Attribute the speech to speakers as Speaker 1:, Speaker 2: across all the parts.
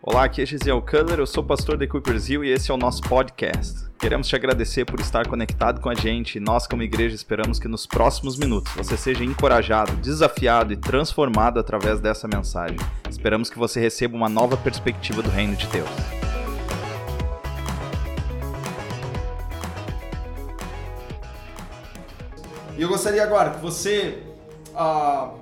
Speaker 1: Olá, aqui é Gisele Culler, eu sou pastor da Equippers Hill e esse é o nosso podcast. Queremos te agradecer por estar conectado com a gente e nós, como igreja, esperamos que nos próximos minutos você seja encorajado, desafiado e transformado através dessa mensagem. Esperamos que você receba uma nova perspectiva do reino de Deus.
Speaker 2: E eu gostaria agora que você, uh,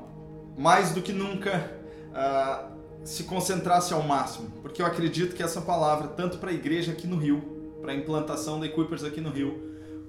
Speaker 2: mais do que nunca, uh, se concentrasse ao máximo, porque eu acredito que essa palavra, tanto para a igreja aqui no Rio, para a implantação da Equippers aqui no Rio,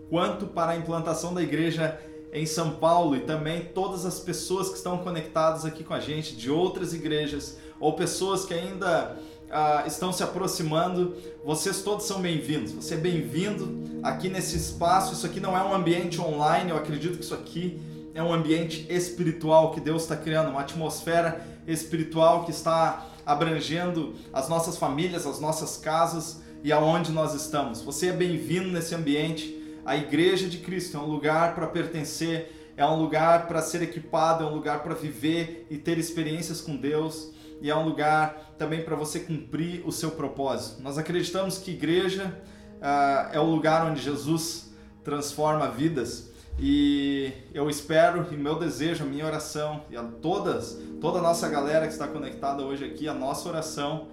Speaker 2: quanto para a implantação da igreja em São Paulo e também todas as pessoas que estão conectadas aqui com a gente de outras igrejas ou pessoas que ainda uh, estão se aproximando, vocês todos são bem-vindos. Você é bem-vindo aqui nesse espaço. Isso aqui não é um ambiente online, eu acredito que isso aqui é um ambiente espiritual que Deus está criando, uma atmosfera espiritual que está abrangendo as nossas famílias, as nossas casas e aonde nós estamos. Você é bem-vindo nesse ambiente. A Igreja de Cristo é um lugar para pertencer, é um lugar para ser equipado, é um lugar para viver e ter experiências com Deus e é um lugar também para você cumprir o seu propósito. Nós acreditamos que igreja uh, é o lugar onde Jesus transforma vidas e eu espero e meu desejo, a minha oração e a todas, toda a nossa galera que está conectada hoje aqui, a nossa oração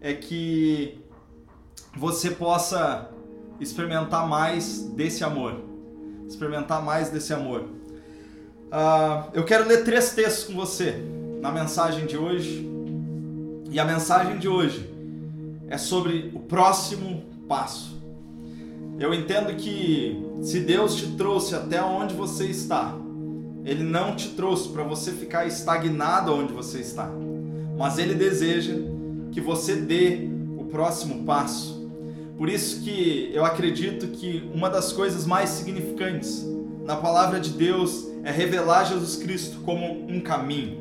Speaker 2: é que você possa experimentar mais desse amor, experimentar mais desse amor. Uh, eu quero ler três textos com você na mensagem de hoje e a mensagem de hoje é sobre o próximo passo. Eu entendo que se Deus te trouxe até onde você está, Ele não te trouxe para você ficar estagnado onde você está, mas Ele deseja que você dê o próximo passo. Por isso que eu acredito que uma das coisas mais significantes na palavra de Deus é revelar Jesus Cristo como um caminho.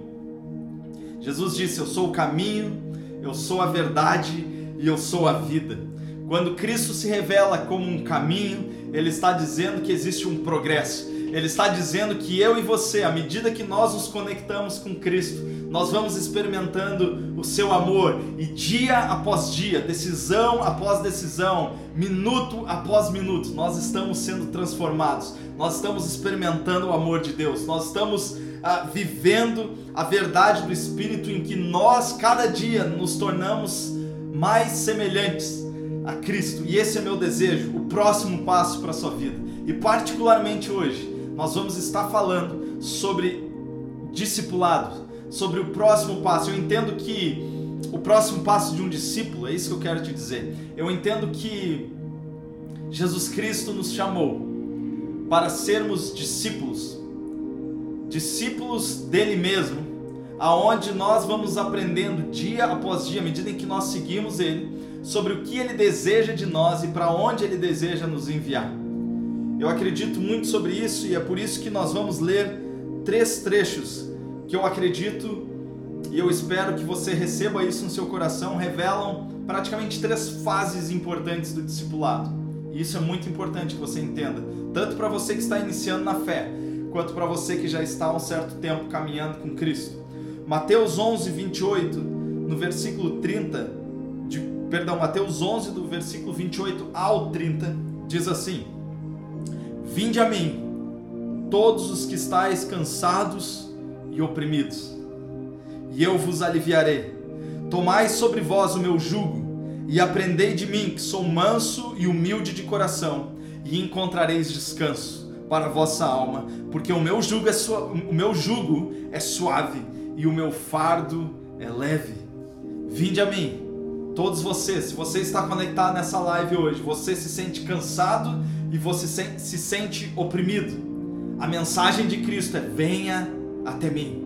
Speaker 2: Jesus disse: Eu sou o caminho, eu sou a verdade e eu sou a vida. Quando Cristo se revela como um caminho, ele está dizendo que existe um progresso. Ele está dizendo que eu e você, à medida que nós nos conectamos com Cristo, nós vamos experimentando o seu amor e dia após dia, decisão após decisão, minuto após minuto, nós estamos sendo transformados. Nós estamos experimentando o amor de Deus. Nós estamos ah, vivendo a verdade do Espírito em que nós cada dia nos tornamos mais semelhantes a Cristo. E esse é meu desejo, o próximo passo para a sua vida. E particularmente hoje, nós vamos estar falando sobre discipulado, sobre o próximo passo. Eu entendo que o próximo passo de um discípulo, é isso que eu quero te dizer. Eu entendo que Jesus Cristo nos chamou para sermos discípulos, discípulos dele mesmo, aonde nós vamos aprendendo dia após dia, à medida em que nós seguimos ele, sobre o que ele deseja de nós e para onde ele deseja nos enviar. Eu acredito muito sobre isso e é por isso que nós vamos ler três trechos que eu acredito e eu espero que você receba isso no seu coração, revelam praticamente três fases importantes do discipulado. E isso é muito importante que você entenda, tanto para você que está iniciando na fé, quanto para você que já está há um certo tempo caminhando com Cristo. Mateus 11, 28, no versículo 30, perdão, Mateus 11, do versículo 28 ao 30, diz assim: Vinde a mim, todos os que estáis cansados e oprimidos, e eu vos aliviarei. Tomai sobre vós o meu jugo e aprendei de mim, que sou manso e humilde de coração, e encontrareis descanso para a vossa alma, porque o meu jugo é, o meu jugo é suave e o meu fardo é leve. Vinde a mim todos vocês, se você está conectado nessa live hoje, você se sente cansado e você se sente oprimido, a mensagem de Cristo é: venha até mim.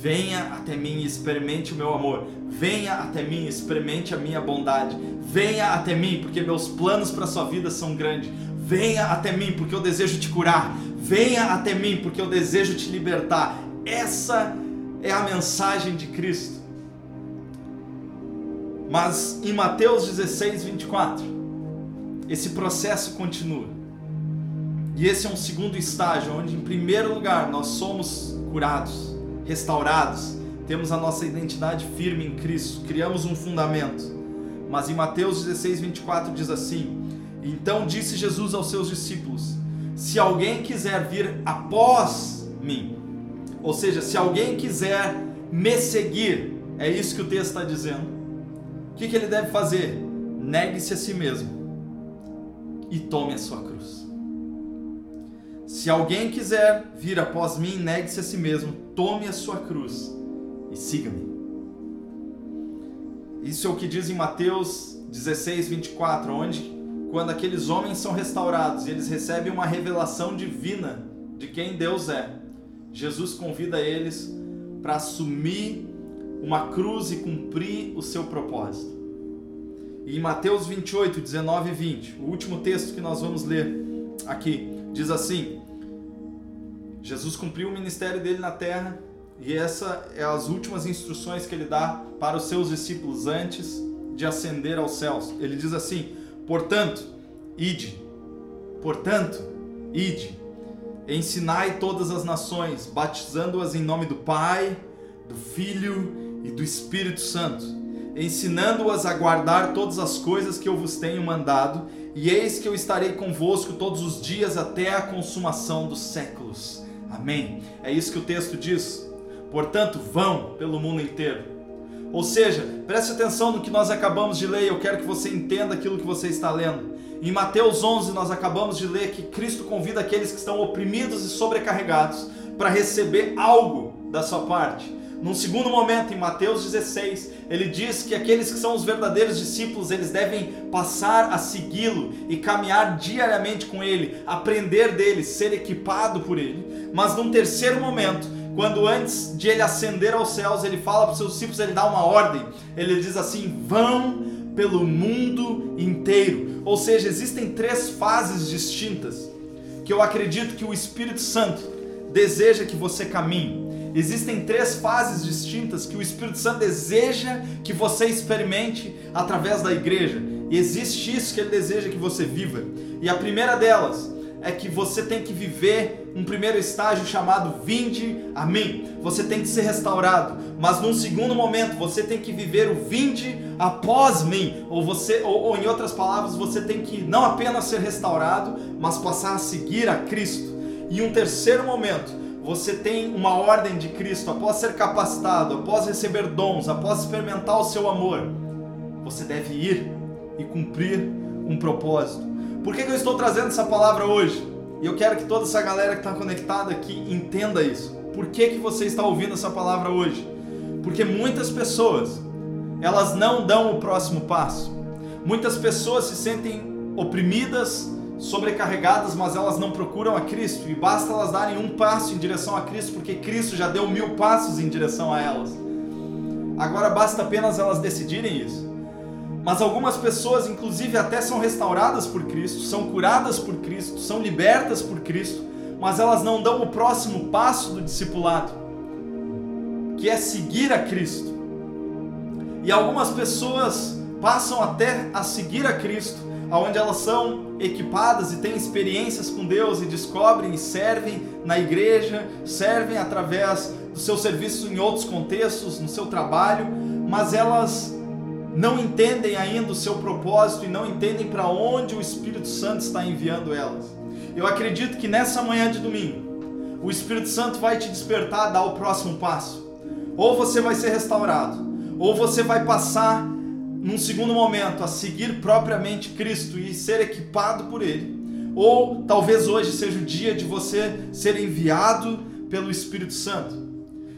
Speaker 2: Venha até mim e experimente o meu amor. Venha até mim e experimente a minha bondade. Venha até mim, porque meus planos para a sua vida são grandes. Venha até mim, porque eu desejo te curar. Venha até mim, porque eu desejo te libertar. Essa é a mensagem de Cristo. Mas em Mateus 16, 24, esse processo continua. E esse é um segundo estágio, onde em primeiro lugar nós somos curados, restaurados, temos a nossa identidade firme em Cristo, criamos um fundamento. Mas em Mateus 16, 24 diz assim: Então disse Jesus aos seus discípulos: Se alguém quiser vir após mim, ou seja, se alguém quiser me seguir, é isso que o texto está dizendo. O que, que ele deve fazer? Negue-se a si mesmo e tome a sua cruz. Se alguém quiser vir após mim, negue-se a si mesmo, tome a sua cruz e siga-me. Isso é o que diz em Mateus 16, 24, onde, quando aqueles homens são restaurados e eles recebem uma revelação divina de quem Deus é, Jesus convida eles para assumir uma cruz e cumprir o seu propósito. E em Mateus 28, 19 e 20, o último texto que nós vamos ler aqui, diz assim: Jesus cumpriu o ministério dele na terra e essa é as últimas instruções que ele dá para os seus discípulos antes de ascender aos céus. Ele diz assim: "Portanto, ide. Portanto, ide. Ensinai todas as nações, batizando-as em nome do Pai, do Filho e do Espírito Santo, ensinando-as a guardar todas as coisas que eu vos tenho mandado, e eis que eu estarei convosco todos os dias até a consumação dos séculos." Amém. É isso que o texto diz. Portanto, vão pelo mundo inteiro. Ou seja, preste atenção no que nós acabamos de ler, eu quero que você entenda aquilo que você está lendo. Em Mateus 11, nós acabamos de ler que Cristo convida aqueles que estão oprimidos e sobrecarregados para receber algo da sua parte. Num segundo momento, em Mateus 16, ele diz que aqueles que são os verdadeiros discípulos, eles devem passar a segui-lo e caminhar diariamente com ele, aprender dele, ser equipado por ele. Mas num terceiro momento, quando antes de ele ascender aos céus, ele fala para os seus discípulos, ele dá uma ordem. Ele diz assim: "Vão pelo mundo inteiro". Ou seja, existem três fases distintas que eu acredito que o Espírito Santo deseja que você caminhe. Existem três fases distintas que o Espírito Santo deseja que você experimente através da igreja. E existe isso que ele deseja que você viva. E a primeira delas é que você tem que viver um primeiro estágio chamado vinde a mim. Você tem que ser restaurado, mas num segundo momento você tem que viver o vinde após mim, ou você ou, ou em outras palavras, você tem que não apenas ser restaurado, mas passar a seguir a Cristo. E um terceiro momento, você tem uma ordem de Cristo após ser capacitado, após receber dons, após experimentar o seu amor. Você deve ir e cumprir um propósito. Por que, que eu estou trazendo essa palavra hoje? E eu quero que toda essa galera que está conectada aqui entenda isso. Por que, que você está ouvindo essa palavra hoje? Porque muitas pessoas, elas não dão o próximo passo. Muitas pessoas se sentem oprimidas, sobrecarregadas, mas elas não procuram a Cristo. E basta elas darem um passo em direção a Cristo, porque Cristo já deu mil passos em direção a elas. Agora basta apenas elas decidirem isso. Mas algumas pessoas, inclusive, até são restauradas por Cristo, são curadas por Cristo, são libertas por Cristo, mas elas não dão o próximo passo do discipulado, que é seguir a Cristo. E algumas pessoas passam até a seguir a Cristo, onde elas são equipadas e têm experiências com Deus e descobrem e servem na igreja, servem através do seu serviço em outros contextos, no seu trabalho, mas elas não entendem ainda o seu propósito e não entendem para onde o Espírito Santo está enviando elas. Eu acredito que nessa manhã de domingo, o Espírito Santo vai te despertar a dar o próximo passo. Ou você vai ser restaurado, ou você vai passar num segundo momento a seguir propriamente Cristo e ser equipado por Ele. Ou talvez hoje seja o dia de você ser enviado pelo Espírito Santo.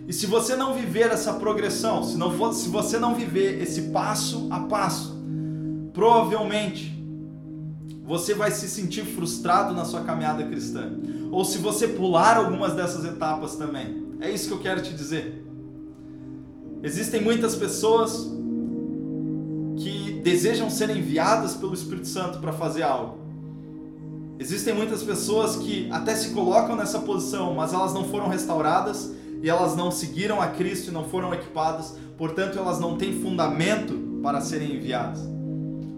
Speaker 2: E se você não viver essa progressão, se, não for, se você não viver esse passo a passo, provavelmente você vai se sentir frustrado na sua caminhada cristã. Ou se você pular algumas dessas etapas também. É isso que eu quero te dizer. Existem muitas pessoas desejam ser enviadas pelo Espírito Santo para fazer algo. Existem muitas pessoas que até se colocam nessa posição, mas elas não foram restauradas e elas não seguiram a Cristo e não foram equipadas, portanto elas não têm fundamento para serem enviadas.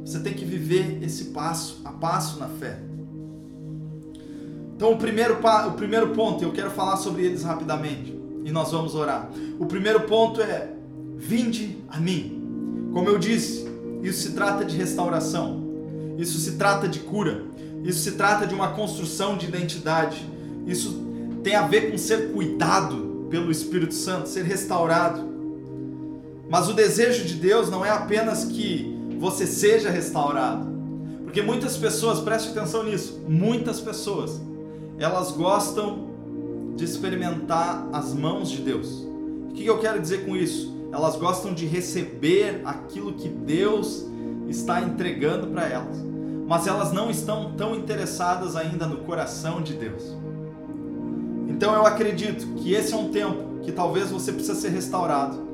Speaker 2: Você tem que viver esse passo a passo na fé. Então o primeiro, o primeiro ponto, eu quero falar sobre eles rapidamente. e nós vamos orar. O primeiro ponto é: vinde a mim. Como eu disse, isso se trata de restauração, isso se trata de cura, isso se trata de uma construção de identidade, isso tem a ver com ser cuidado pelo Espírito Santo, ser restaurado. Mas o desejo de Deus não é apenas que você seja restaurado. Porque muitas pessoas, preste atenção nisso, muitas pessoas, elas gostam de experimentar as mãos de Deus. O que eu quero dizer com isso? Elas gostam de receber aquilo que Deus está entregando para elas, mas elas não estão tão interessadas ainda no coração de Deus. Então eu acredito que esse é um tempo que talvez você precisa ser restaurado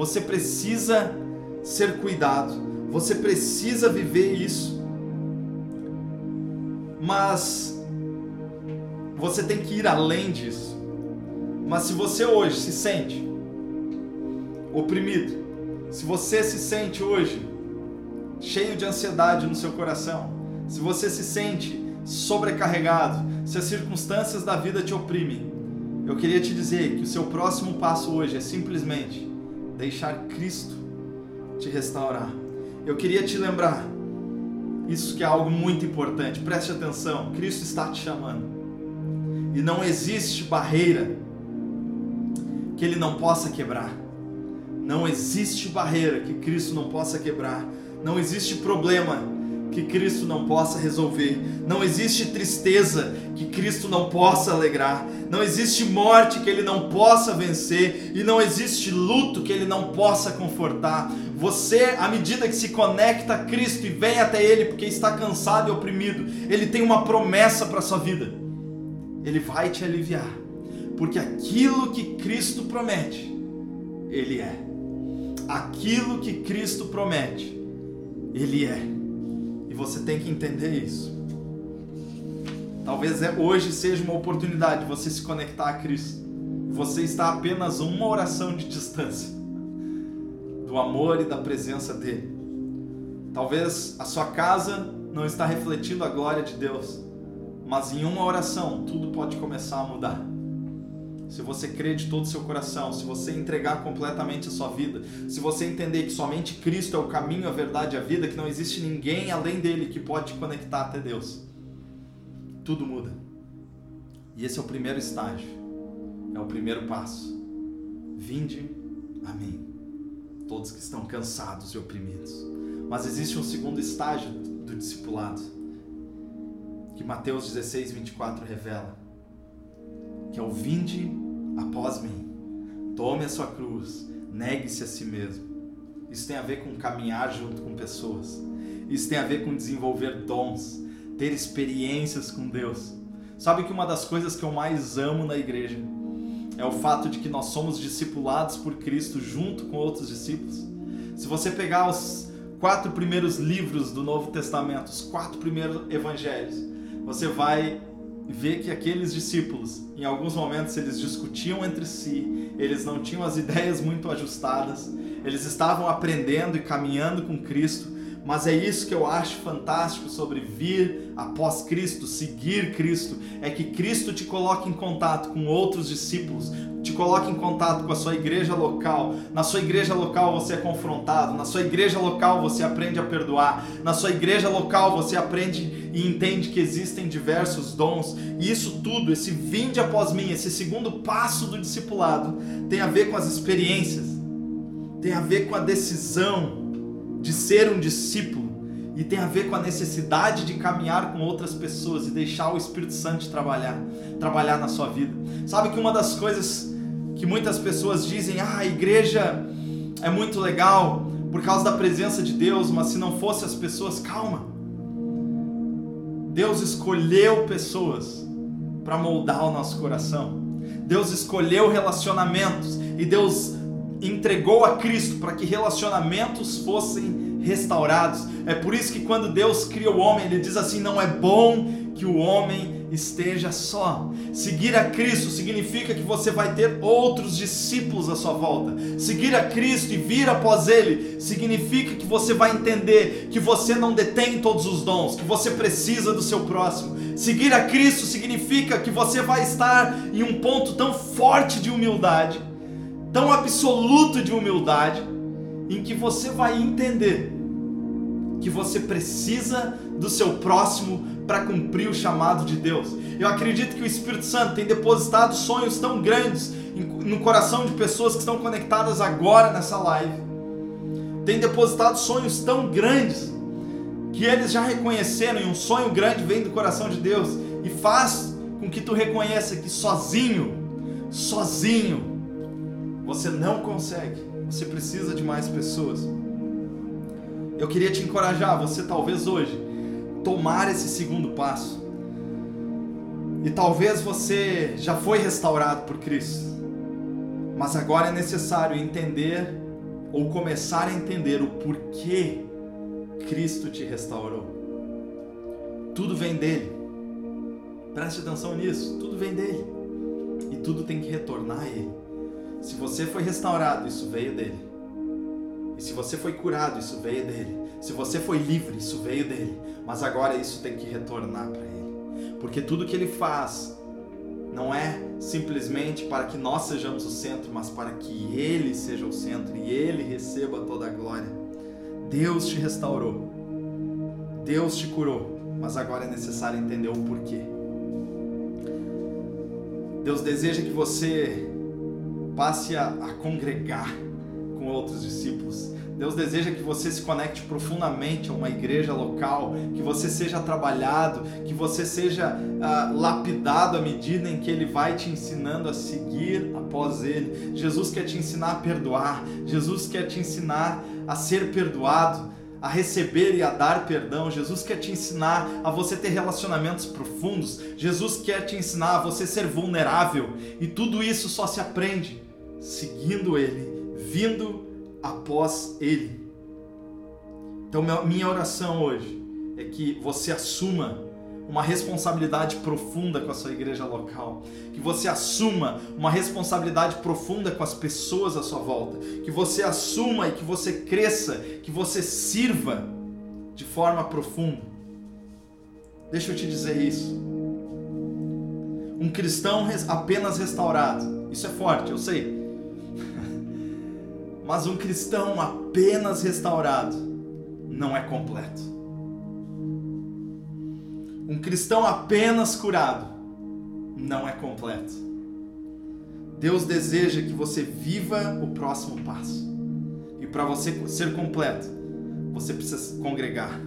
Speaker 2: você precisa ser cuidado, você precisa viver isso. Mas você tem que ir além disso. Mas se você hoje se sente oprimido, se você se sente hoje cheio de ansiedade no seu coração, se você se sente sobrecarregado, se as circunstâncias da vida te oprimem, eu queria te dizer que o seu próximo passo hoje é simplesmente deixar Cristo te restaurar. Eu queria te lembrar, isso que é algo muito importante, preste atenção: Cristo está te chamando, e não existe barreira que Ele não possa quebrar. Não existe barreira que Cristo não possa quebrar. Não existe problema que Cristo não possa resolver. Não existe tristeza que Cristo não possa alegrar. Não existe morte que Ele não possa vencer. E não existe luto que Ele não possa confortar. Você, à medida que se conecta a Cristo e vem até Ele porque está cansado e oprimido, Ele tem uma promessa para a sua vida. Ele vai te aliviar. Porque aquilo que Cristo promete, Ele é. Aquilo que Cristo promete, Ele é você tem que entender isso. Talvez é, hoje seja uma oportunidade de você se conectar a Cristo. Você está apenas uma oração de distância do amor e da presença dele. Talvez a sua casa não está refletindo a glória de Deus, mas em uma oração tudo pode começar a mudar se você crer de todo o seu coração, se você entregar completamente a sua vida, se você entender que somente Cristo é o caminho, a verdade e a vida, que não existe ninguém além dele que pode te conectar até Deus, tudo muda. E esse é o primeiro estágio, é o primeiro passo. Vinde a mim, todos que estão cansados e oprimidos. Mas existe um segundo estágio do discipulado, que Mateus 16, 24 revela é o vinde após mim. Tome a sua cruz, negue-se a si mesmo. Isso tem a ver com caminhar junto com pessoas. Isso tem a ver com desenvolver dons, ter experiências com Deus. Sabe que uma das coisas que eu mais amo na igreja é o fato de que nós somos discipulados por Cristo junto com outros discípulos. Se você pegar os quatro primeiros livros do Novo Testamento, os quatro primeiros evangelhos, você vai vê que aqueles discípulos, em alguns momentos, eles discutiam entre si, eles não tinham as ideias muito ajustadas, eles estavam aprendendo e caminhando com Cristo, mas é isso que eu acho fantástico sobre vir após Cristo, seguir Cristo, é que Cristo te coloca em contato com outros discípulos, te coloca em contato com a sua igreja local. Na sua igreja local você é confrontado, na sua igreja local você aprende a perdoar, na sua igreja local você aprende e entende que existem diversos dons. E isso tudo, esse vinde após mim, esse segundo passo do discipulado, tem a ver com as experiências, tem a ver com a decisão de ser um discípulo e tem a ver com a necessidade de caminhar com outras pessoas e deixar o Espírito Santo trabalhar, trabalhar na sua vida. Sabe que uma das coisas que muitas pessoas dizem, ah, a igreja é muito legal por causa da presença de Deus, mas se não fosse as pessoas, calma. Deus escolheu pessoas para moldar o nosso coração. Deus escolheu relacionamentos e Deus entregou a Cristo para que relacionamentos fossem restaurados. É por isso que quando Deus cria o homem, ele diz assim: não é bom que o homem esteja só. Seguir a Cristo significa que você vai ter outros discípulos à sua volta. Seguir a Cristo e vir após Ele significa que você vai entender que você não detém todos os dons, que você precisa do seu próximo. Seguir a Cristo significa que você vai estar em um ponto tão forte de humildade, tão absoluto de humildade, em que você vai entender que você precisa do seu próximo para cumprir o chamado de Deus. Eu acredito que o Espírito Santo tem depositado sonhos tão grandes no coração de pessoas que estão conectadas agora nessa live. Tem depositado sonhos tão grandes que eles já reconheceram e um sonho grande vem do coração de Deus e faz com que tu reconheça que sozinho, sozinho, você não consegue. Você precisa de mais pessoas. Eu queria te encorajar, você talvez hoje, tomar esse segundo passo. E talvez você já foi restaurado por Cristo. Mas agora é necessário entender ou começar a entender o porquê Cristo te restaurou. Tudo vem dele. Preste atenção nisso, tudo vem dele. E tudo tem que retornar a ele. Se você foi restaurado, isso veio dele. E se você foi curado, isso veio dele. Se você foi livre, isso veio dele. Mas agora isso tem que retornar para ele. Porque tudo que ele faz não é simplesmente para que nós sejamos o centro, mas para que ele seja o centro e ele receba toda a glória. Deus te restaurou. Deus te curou. Mas agora é necessário entender o porquê. Deus deseja que você passe a, a congregar com outros discípulos. Deus deseja que você se conecte profundamente a uma igreja local, que você seja trabalhado, que você seja uh, lapidado à medida em que Ele vai te ensinando a seguir após Ele. Jesus quer te ensinar a perdoar, Jesus quer te ensinar a ser perdoado, a receber e a dar perdão. Jesus quer te ensinar a você ter relacionamentos profundos. Jesus quer te ensinar a você ser vulnerável. E tudo isso só se aprende seguindo Ele vindo após Ele. Então, minha oração hoje é que você assuma uma responsabilidade profunda com a sua igreja local, que você assuma uma responsabilidade profunda com as pessoas à sua volta, que você assuma e que você cresça, que você sirva de forma profunda. Deixa eu te dizer isso. Um cristão apenas restaurado, isso é forte, eu sei. Mas um cristão apenas restaurado não é completo. Um cristão apenas curado não é completo. Deus deseja que você viva o próximo passo. E para você ser completo, você precisa congregar.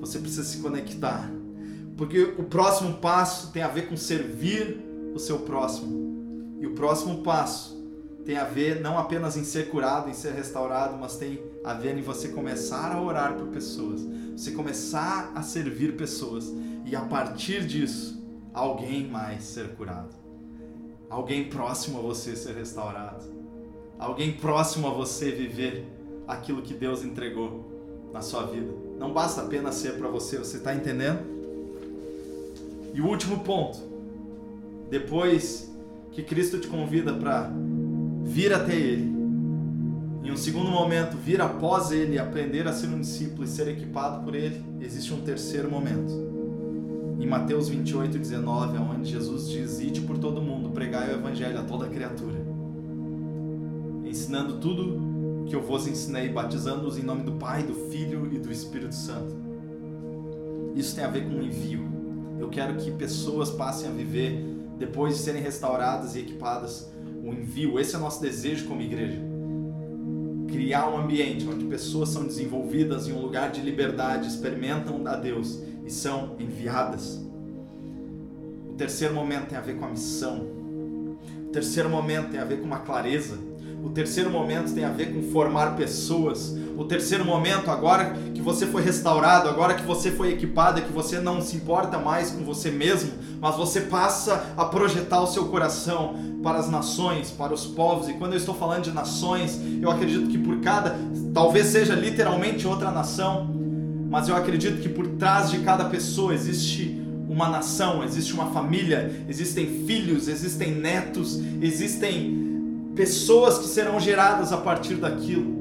Speaker 2: Você precisa se conectar. Porque o próximo passo tem a ver com servir o seu próximo. E o próximo passo tem a ver não apenas em ser curado, em ser restaurado, mas tem a ver em você começar a orar por pessoas, você começar a servir pessoas e a partir disso alguém mais ser curado, alguém próximo a você ser restaurado, alguém próximo a você viver aquilo que Deus entregou na sua vida. Não basta apenas ser para você, você está entendendo? E o último ponto, depois que Cristo te convida para vir até Ele. Em um segundo momento, vir após Ele, aprender a ser um discípulo e ser equipado por Ele, existe um terceiro momento. Em Mateus 28, 19, é onde Jesus diz: Ide por todo mundo, pregai o Evangelho a toda criatura, ensinando tudo que eu vos ensinei, batizando-os em nome do Pai, do Filho e do Espírito Santo. Isso tem a ver com um envio. Eu quero que pessoas passem a viver, depois de serem restauradas e equipadas, o envio. Esse é o nosso desejo como igreja. Criar um ambiente onde pessoas são desenvolvidas em um lugar de liberdade, experimentam a Deus e são enviadas. O terceiro momento tem a ver com a missão. O terceiro momento tem a ver com uma clareza. O terceiro momento tem a ver com formar pessoas. O terceiro momento, agora que você foi restaurado, agora que você foi equipado, que você não se importa mais com você mesmo, mas você passa a projetar o seu coração para as nações, para os povos. E quando eu estou falando de nações, eu acredito que por cada, talvez seja literalmente outra nação, mas eu acredito que por trás de cada pessoa existe uma nação, existe uma família, existem filhos, existem netos, existem pessoas que serão geradas a partir daquilo.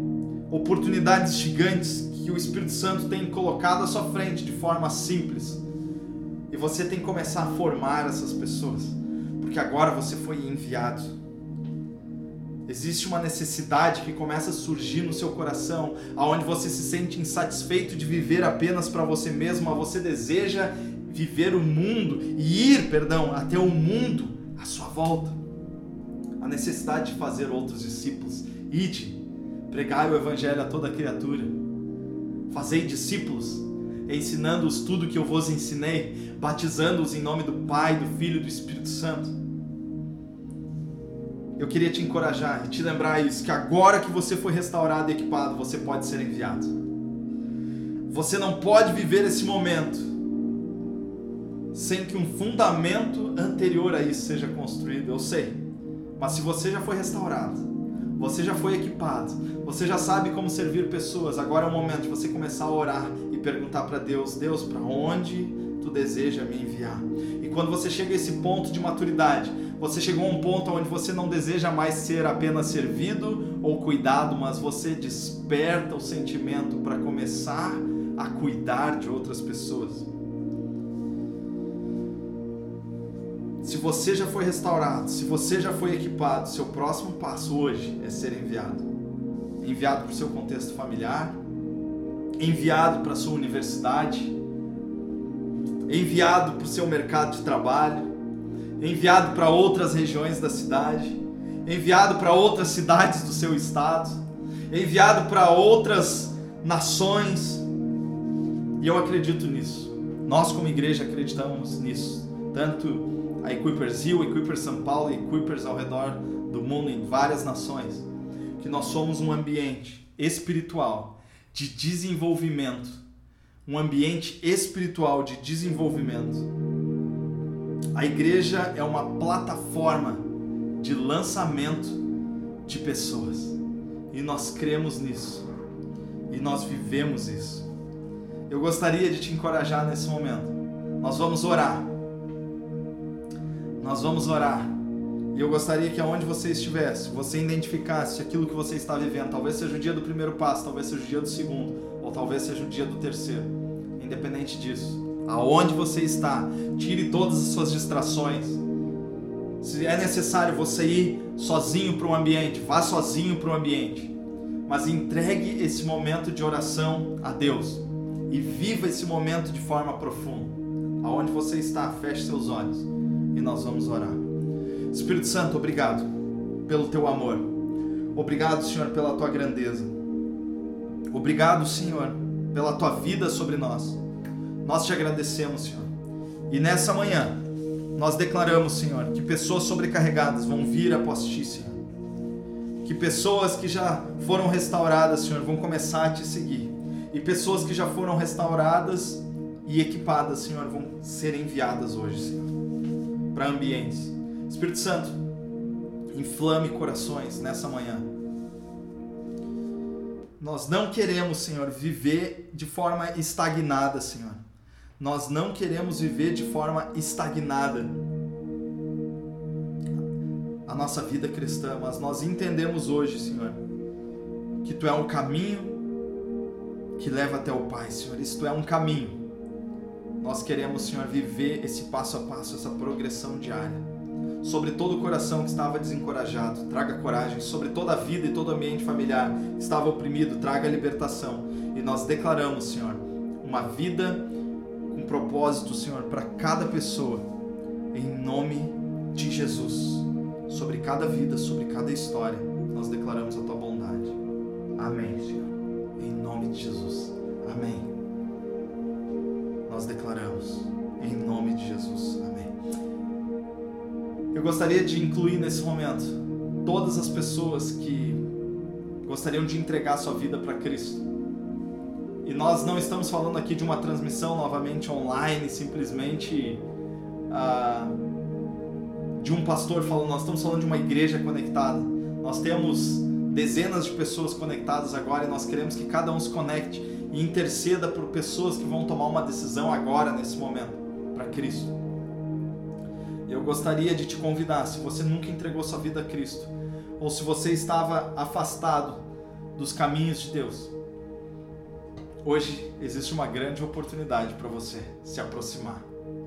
Speaker 2: Oportunidades gigantes que o Espírito Santo tem colocado à sua frente de forma simples você tem que começar a formar essas pessoas, porque agora você foi enviado. Existe uma necessidade que começa a surgir no seu coração, aonde você se sente insatisfeito de viver apenas para você mesmo, você deseja viver o mundo e ir, perdão, até o mundo à sua volta. A necessidade de fazer outros discípulos. Ide, pregai o evangelho a toda criatura. Fazei discípulos, ensinando-os tudo que eu vos ensinei, batizando-os em nome do Pai, do Filho e do Espírito Santo eu queria te encorajar e te lembrar isso, que agora que você foi restaurado e equipado, você pode ser enviado. Você não pode viver esse momento sem que um fundamento anterior a isso seja construído. Eu sei. Mas se você já foi restaurado, você já foi equipado, você já sabe como servir pessoas, agora é o momento de você começar a orar e perguntar para Deus: Deus, para onde tu deseja me enviar? E quando você chega a esse ponto de maturidade, você chegou a um ponto onde você não deseja mais ser apenas servido ou cuidado, mas você desperta o sentimento para começar a cuidar de outras pessoas. Se você já foi restaurado, se você já foi equipado, seu próximo passo hoje é ser enviado. Enviado para o seu contexto familiar, enviado para a sua universidade, enviado para o seu mercado de trabalho, enviado para outras regiões da cidade, enviado para outras cidades do seu estado, enviado para outras nações. E eu acredito nisso. Nós, como igreja, acreditamos nisso. Tanto a Equipers Rio, Equipers São Paulo e Equipers ao redor do mundo, em várias nações, que nós somos um ambiente espiritual de desenvolvimento. Um ambiente espiritual de desenvolvimento a igreja é uma plataforma de lançamento de pessoas. E nós cremos nisso. E nós vivemos isso. Eu gostaria de te encorajar nesse momento. Nós vamos orar. Nós vamos orar. E eu gostaria que aonde você estivesse, você identificasse aquilo que você está vivendo. Talvez seja o dia do primeiro passo, talvez seja o dia do segundo, ou talvez seja o dia do terceiro. Independente disso aonde você está, tire todas as suas distrações. Se é necessário você ir sozinho para um ambiente, vá sozinho para um ambiente. Mas entregue esse momento de oração a Deus e viva esse momento de forma profunda. Aonde você está, feche seus olhos e nós vamos orar. Espírito Santo, obrigado pelo teu amor. Obrigado, Senhor, pela tua grandeza. Obrigado, Senhor, pela tua vida sobre nós. Nós te agradecemos, Senhor. E nessa manhã, nós declaramos, Senhor, que pessoas sobrecarregadas vão vir após ti, Senhor. Que pessoas que já foram restauradas, Senhor, vão começar a te seguir. E pessoas que já foram restauradas e equipadas, Senhor, vão ser enviadas hoje, Senhor, para ambientes. Espírito Santo, inflame corações nessa manhã. Nós não queremos, Senhor, viver de forma estagnada, Senhor. Nós não queremos viver de forma estagnada a nossa vida cristã, mas nós entendemos hoje, Senhor, que Tu é um caminho que leva até o Pai, Senhor. Isso é um caminho. Nós queremos, Senhor, viver esse passo a passo, essa progressão diária. Sobre todo o coração que estava desencorajado, traga coragem. Sobre toda a vida e todo o ambiente familiar que estava oprimido, traga libertação. E nós declaramos, Senhor, uma vida propósito, Senhor, para cada pessoa, em nome de Jesus. Sobre cada vida, sobre cada história, nós declaramos a tua bondade. Amém, Senhor. Em nome de Jesus. Amém. Nós declaramos, em nome de Jesus. Amém. Eu gostaria de incluir nesse momento todas as pessoas que gostariam de entregar sua vida para Cristo e nós não estamos falando aqui de uma transmissão novamente online, simplesmente uh, de um pastor falando, nós estamos falando de uma igreja conectada. Nós temos dezenas de pessoas conectadas agora e nós queremos que cada um se conecte e interceda por pessoas que vão tomar uma decisão agora, nesse momento, para Cristo. Eu gostaria de te convidar, se você nunca entregou sua vida a Cristo, ou se você estava afastado dos caminhos de Deus, Hoje existe uma grande oportunidade para você se aproximar.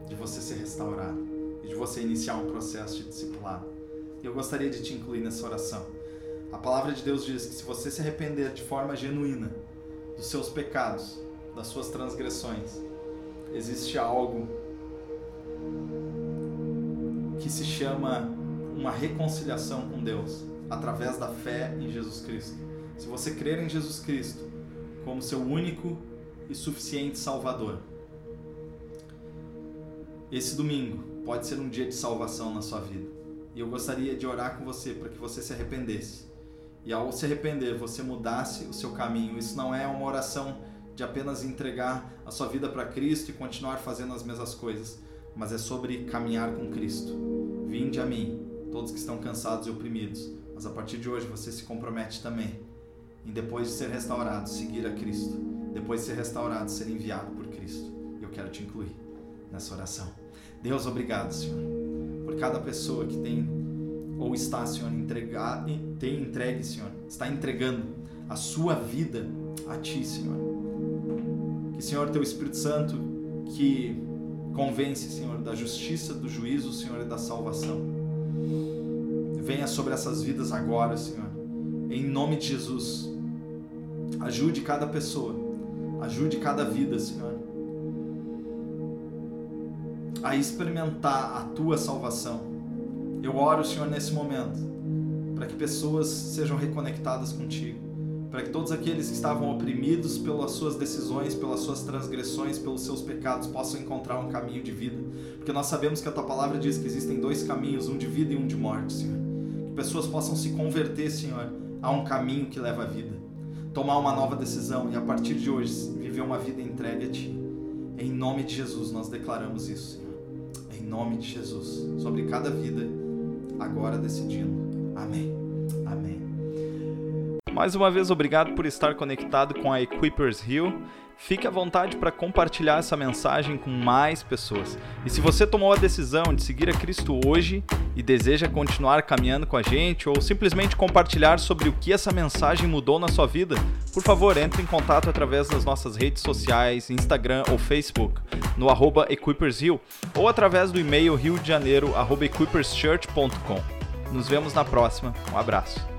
Speaker 2: de você ser restaurado e de você iniciar um processo de discipulado. Eu gostaria de te incluir nessa oração. A palavra de Deus diz que se você se arrepender de forma genuína dos seus pecados, das suas transgressões, existe algo que se chama uma reconciliação com Deus através da fé em Jesus Cristo. Se você crer em Jesus Cristo como seu único e suficiente Salvador, esse domingo pode ser um dia de salvação na sua vida. E eu gostaria de orar com você para que você se arrependesse. E ao se arrepender, você mudasse o seu caminho. Isso não é uma oração de apenas entregar a sua vida para Cristo e continuar fazendo as mesmas coisas, mas é sobre caminhar com Cristo. Vinde a mim, todos que estão cansados e oprimidos, mas a partir de hoje você se compromete também em depois de ser restaurado, seguir a Cristo. Depois de ser restaurado, ser enviado por Cristo. E eu quero te incluir nessa oração. Deus, obrigado, Senhor, por cada pessoa que tem ou está, Senhor, entregar, tem entregue, Senhor, está entregando a sua vida a Ti, Senhor. Que, Senhor, Teu Espírito Santo, que convence, Senhor, da justiça, do juízo, Senhor, e da salvação. Venha sobre essas vidas agora, Senhor. Em nome de Jesus. Ajude cada pessoa. Ajude cada vida, Senhor a experimentar a tua salvação. Eu oro, Senhor, nesse momento, para que pessoas sejam reconectadas contigo, para que todos aqueles que estavam oprimidos pelas suas decisões, pelas suas transgressões, pelos seus pecados, possam encontrar um caminho de vida, porque nós sabemos que a tua palavra diz que existem dois caminhos, um de vida e um de morte, Senhor. Que pessoas possam se converter, Senhor, a um caminho que leva à vida, tomar uma nova decisão e a partir de hoje viver uma vida entregue a Ti. Em nome de Jesus nós declaramos isso, Senhor nome de Jesus, sobre cada vida, agora decidindo. Amém.
Speaker 1: Mais uma vez, obrigado por estar conectado com a Equippers Hill. Fique à vontade para compartilhar essa mensagem com mais pessoas. E se você tomou a decisão de seguir a Cristo hoje e deseja continuar caminhando com a gente ou simplesmente compartilhar sobre o que essa mensagem mudou na sua vida, por favor, entre em contato através das nossas redes sociais, Instagram ou Facebook, no arroba EquippersHill ou através do e-mail riodejaneiro.equipperschurch.com. Nos vemos na próxima. Um abraço.